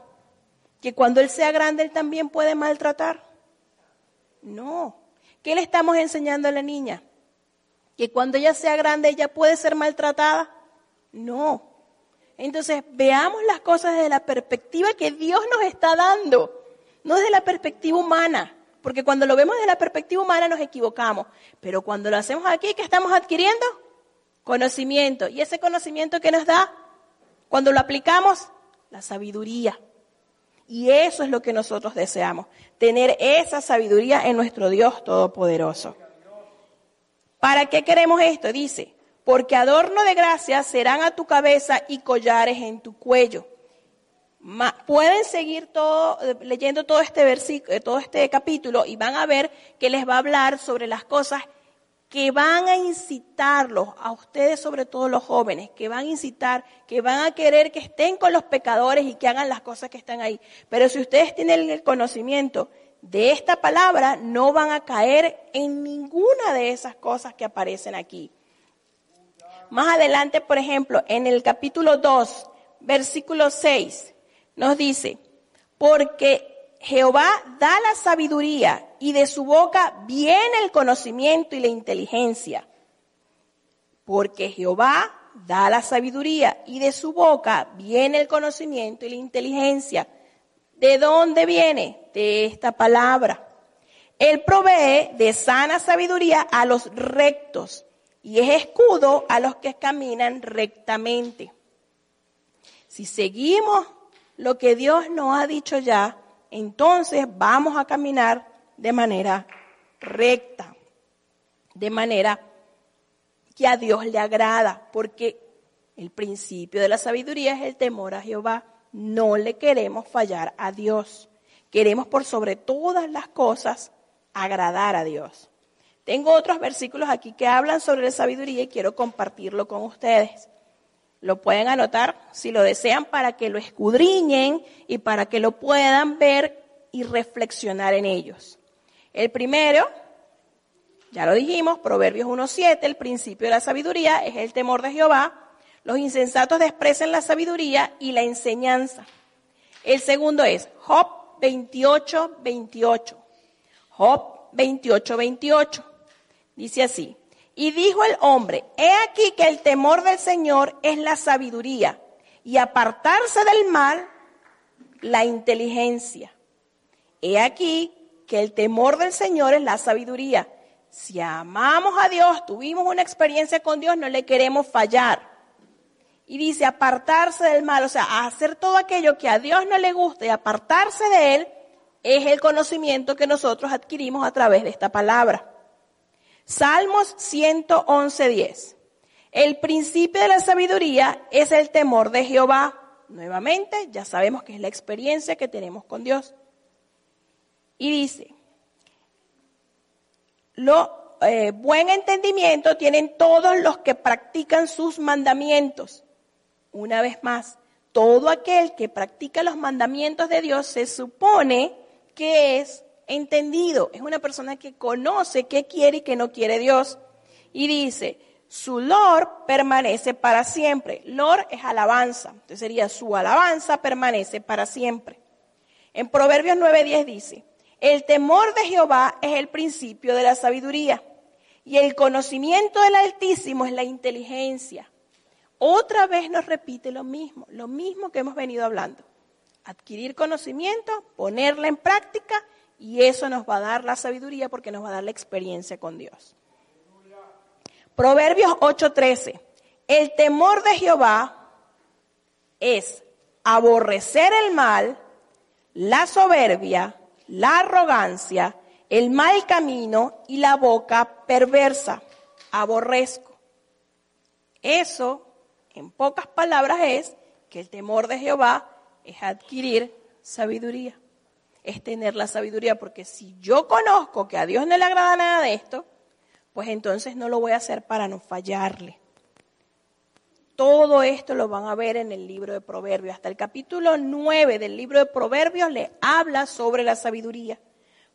¿Que cuando él sea grande él también puede maltratar? No. ¿Qué le estamos enseñando a la niña? ¿Que cuando ella sea grande ella puede ser maltratada? No. Entonces, veamos las cosas desde la perspectiva que Dios nos está dando, no desde la perspectiva humana, porque cuando lo vemos desde la perspectiva humana nos equivocamos, pero cuando lo hacemos aquí, ¿qué estamos adquiriendo? Conocimiento. ¿Y ese conocimiento que nos da? Cuando lo aplicamos, la sabiduría. Y eso es lo que nosotros deseamos, tener esa sabiduría en nuestro Dios Todopoderoso. ¿Para qué queremos esto? Dice, porque adorno de gracia serán a tu cabeza y collares en tu cuello. pueden seguir todo, leyendo todo este versículo, todo este capítulo y van a ver que les va a hablar sobre las cosas que van a incitarlos, a ustedes sobre todo los jóvenes, que van a incitar, que van a querer que estén con los pecadores y que hagan las cosas que están ahí. Pero si ustedes tienen el conocimiento de esta palabra, no van a caer en ninguna de esas cosas que aparecen aquí. Más adelante, por ejemplo, en el capítulo 2, versículo 6, nos dice, porque Jehová da la sabiduría y de su boca viene el conocimiento y la inteligencia. Porque Jehová da la sabiduría y de su boca viene el conocimiento y la inteligencia. ¿De dónde viene? De esta palabra. Él provee de sana sabiduría a los rectos y es escudo a los que caminan rectamente. Si seguimos lo que Dios nos ha dicho ya, entonces vamos a caminar de manera recta, de manera que a Dios le agrada, porque el principio de la sabiduría es el temor a Jehová. No le queremos fallar a Dios. Queremos por sobre todas las cosas agradar a Dios. Tengo otros versículos aquí que hablan sobre la sabiduría y quiero compartirlo con ustedes. Lo pueden anotar si lo desean para que lo escudriñen y para que lo puedan ver y reflexionar en ellos. El primero, ya lo dijimos, Proverbios 1.7, el principio de la sabiduría es el temor de Jehová. Los insensatos desprecian la sabiduría y la enseñanza. El segundo es Job 28.28. Job 28.28. Dice así, y dijo el hombre, he aquí que el temor del Señor es la sabiduría y apartarse del mal, la inteligencia. He aquí que el temor del Señor es la sabiduría. Si amamos a Dios, tuvimos una experiencia con Dios, no le queremos fallar. Y dice apartarse del mal, o sea, hacer todo aquello que a Dios no le gusta y apartarse de él es el conocimiento que nosotros adquirimos a través de esta palabra. Salmos 111.10. El principio de la sabiduría es el temor de Jehová. Nuevamente, ya sabemos que es la experiencia que tenemos con Dios. Y dice, lo eh, buen entendimiento tienen todos los que practican sus mandamientos. Una vez más, todo aquel que practica los mandamientos de Dios se supone que es entendido, es una persona que conoce qué quiere y qué no quiere Dios. Y dice, su lor permanece para siempre. Lor es alabanza, entonces sería su alabanza permanece para siempre. En Proverbios 9:10 dice, el temor de Jehová es el principio de la sabiduría y el conocimiento del Altísimo es la inteligencia. Otra vez nos repite lo mismo, lo mismo que hemos venido hablando. Adquirir conocimiento, ponerla en práctica y eso nos va a dar la sabiduría porque nos va a dar la experiencia con Dios. Proverbios 8:13. El temor de Jehová es aborrecer el mal, la soberbia, la arrogancia, el mal camino y la boca perversa. Aborrezco. Eso, en pocas palabras, es que el temor de Jehová es adquirir sabiduría es tener la sabiduría, porque si yo conozco que a Dios no le agrada nada de esto, pues entonces no lo voy a hacer para no fallarle. Todo esto lo van a ver en el libro de Proverbios. Hasta el capítulo 9 del libro de Proverbios le habla sobre la sabiduría.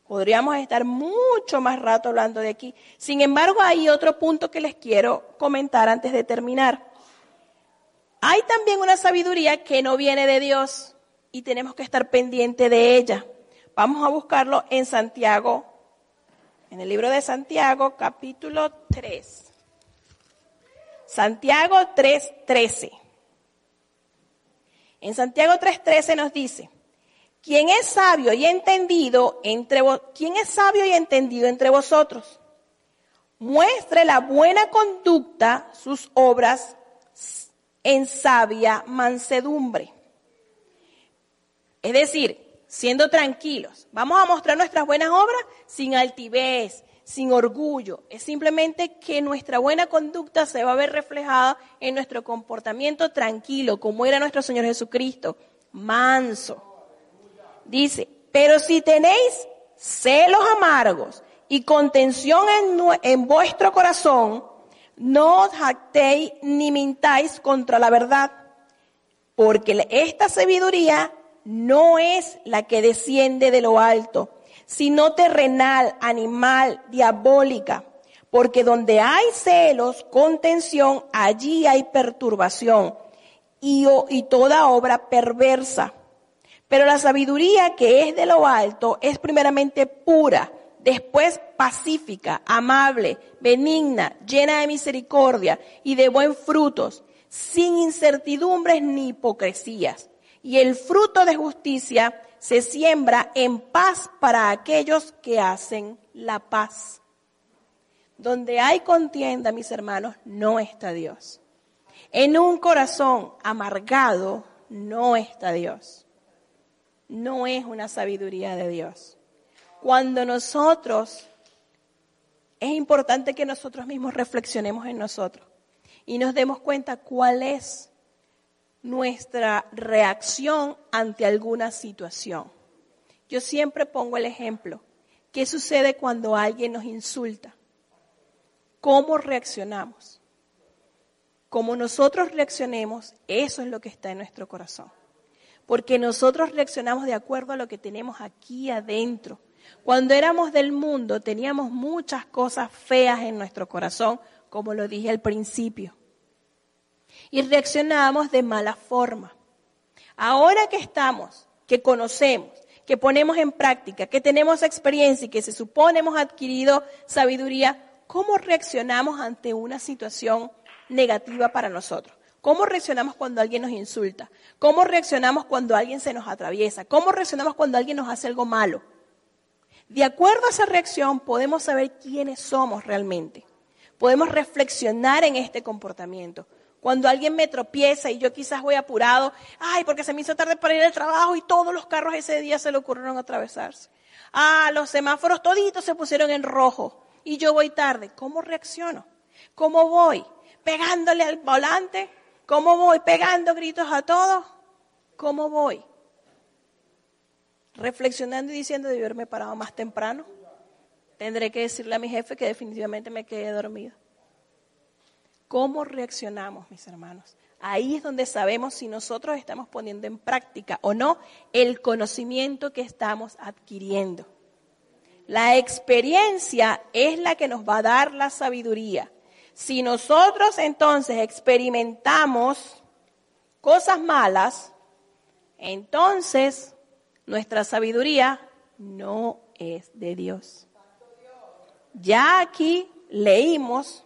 Podríamos estar mucho más rato hablando de aquí. Sin embargo, hay otro punto que les quiero comentar antes de terminar. Hay también una sabiduría que no viene de Dios y tenemos que estar pendiente de ella. Vamos a buscarlo en Santiago, en el libro de Santiago, capítulo 3. Santiago 3.13. En Santiago 3.13 nos dice, ¿quién es sabio y entendido entre quién es sabio y entendido entre vosotros? Muestre la buena conducta, sus obras en sabia mansedumbre. Es decir, siendo tranquilos. Vamos a mostrar nuestras buenas obras sin altivez, sin orgullo. Es simplemente que nuestra buena conducta se va a ver reflejada en nuestro comportamiento tranquilo, como era nuestro Señor Jesucristo, manso. Dice, pero si tenéis celos amargos y contención en, en vuestro corazón, no os jactéis ni mintáis contra la verdad, porque esta sabiduría no es la que desciende de lo alto, sino terrenal, animal, diabólica. Porque donde hay celos, contención, allí hay perturbación y, y toda obra perversa. Pero la sabiduría que es de lo alto es primeramente pura, después pacífica, amable, benigna, llena de misericordia y de buen frutos, sin incertidumbres ni hipocresías y el fruto de justicia se siembra en paz para aquellos que hacen la paz. Donde hay contienda, mis hermanos, no está Dios. En un corazón amargado no está Dios. No es una sabiduría de Dios. Cuando nosotros, es importante que nosotros mismos reflexionemos en nosotros y nos demos cuenta cuál es nuestra reacción ante alguna situación. Yo siempre pongo el ejemplo. ¿Qué sucede cuando alguien nos insulta? ¿Cómo reaccionamos? Como nosotros reaccionemos, eso es lo que está en nuestro corazón. Porque nosotros reaccionamos de acuerdo a lo que tenemos aquí adentro. Cuando éramos del mundo teníamos muchas cosas feas en nuestro corazón, como lo dije al principio y reaccionamos de mala forma. Ahora que estamos, que conocemos, que ponemos en práctica, que tenemos experiencia y que se supone hemos adquirido sabiduría, ¿cómo reaccionamos ante una situación negativa para nosotros? ¿Cómo reaccionamos cuando alguien nos insulta? ¿Cómo reaccionamos cuando alguien se nos atraviesa? ¿Cómo reaccionamos cuando alguien nos hace algo malo? De acuerdo a esa reacción podemos saber quiénes somos realmente. Podemos reflexionar en este comportamiento Cuando alguien me tropieza y yo quizás voy apurado, ay, porque se me hizo tarde para ir al trabajo y todos los carros ese día se le ocurrieron atravesarse. Ah, los semáforos toditos se pusieron en rojo y yo voy tarde. ¿Cómo reacciono? ¿Cómo voy? ¿Pegándole al volante? ¿Cómo voy? ¿Pegando gritos a todos? ¿Cómo voy? Reflexionando y diciendo, de haberme parado más temprano. Tendré que decirle a mi jefe que definitivamente me quedé dormido. ¿Cómo reaccionamos, mis hermanos? Ahí es donde sabemos si nosotros estamos poniendo en práctica o no el conocimiento que estamos adquiriendo. La experiencia es la que nos va a dar la sabiduría. Si nosotros entonces experimentamos cosas malas, entonces nuestra sabiduría no es de Dios. Ya aquí leímos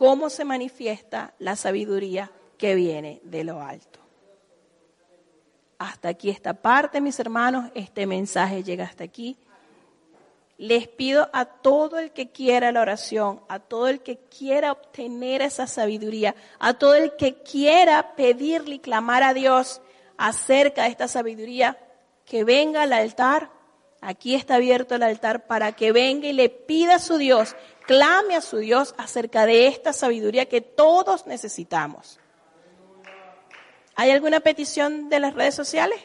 cómo se manifiesta la sabiduría que viene de lo alto. Hasta aquí esta parte, mis hermanos, este mensaje llega hasta aquí. Les pido a todo el que quiera la oración, a todo el que quiera obtener esa sabiduría, a todo el que quiera pedirle y clamar a Dios acerca de esta sabiduría, que venga al altar. Aquí está abierto el altar para que venga y le pida a su Dios clame a su Dios acerca de esta sabiduría que todos necesitamos. ¿Hay alguna petición de las redes sociales?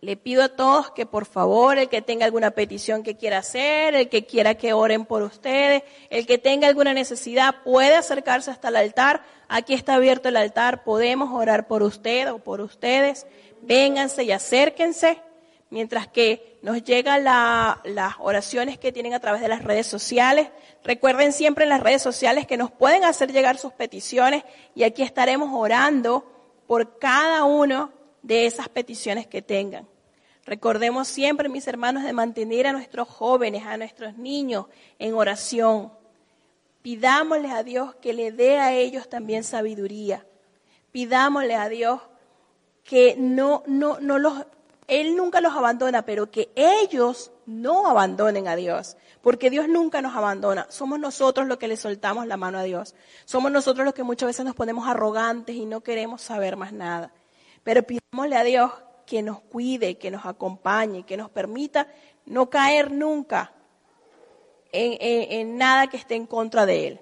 Le pido a todos que por favor, el que tenga alguna petición que quiera hacer, el que quiera que oren por ustedes, el que tenga alguna necesidad puede acercarse hasta el altar. Aquí está abierto el altar, podemos orar por usted o por ustedes. Vénganse y acérquense mientras que nos llegan las oraciones que tienen a través de las redes sociales. Recuerden siempre en las redes sociales que nos pueden hacer llegar sus peticiones y aquí estaremos orando por cada uno de esas peticiones que tengan. Recordemos siempre, mis hermanos, de mantener a nuestros jóvenes, a nuestros niños en oración. Pidámosle a Dios que le dé a ellos también sabiduría. Pidámosle a Dios que no, no, no los él nunca los abandona, pero que ellos no abandonen a Dios, porque Dios nunca nos abandona. Somos nosotros los que le soltamos la mano a Dios. Somos nosotros los que muchas veces nos ponemos arrogantes y no queremos saber más nada. Pero pidámosle a Dios que nos cuide, que nos acompañe, que nos permita no caer nunca en, en nada que esté en contra de Él.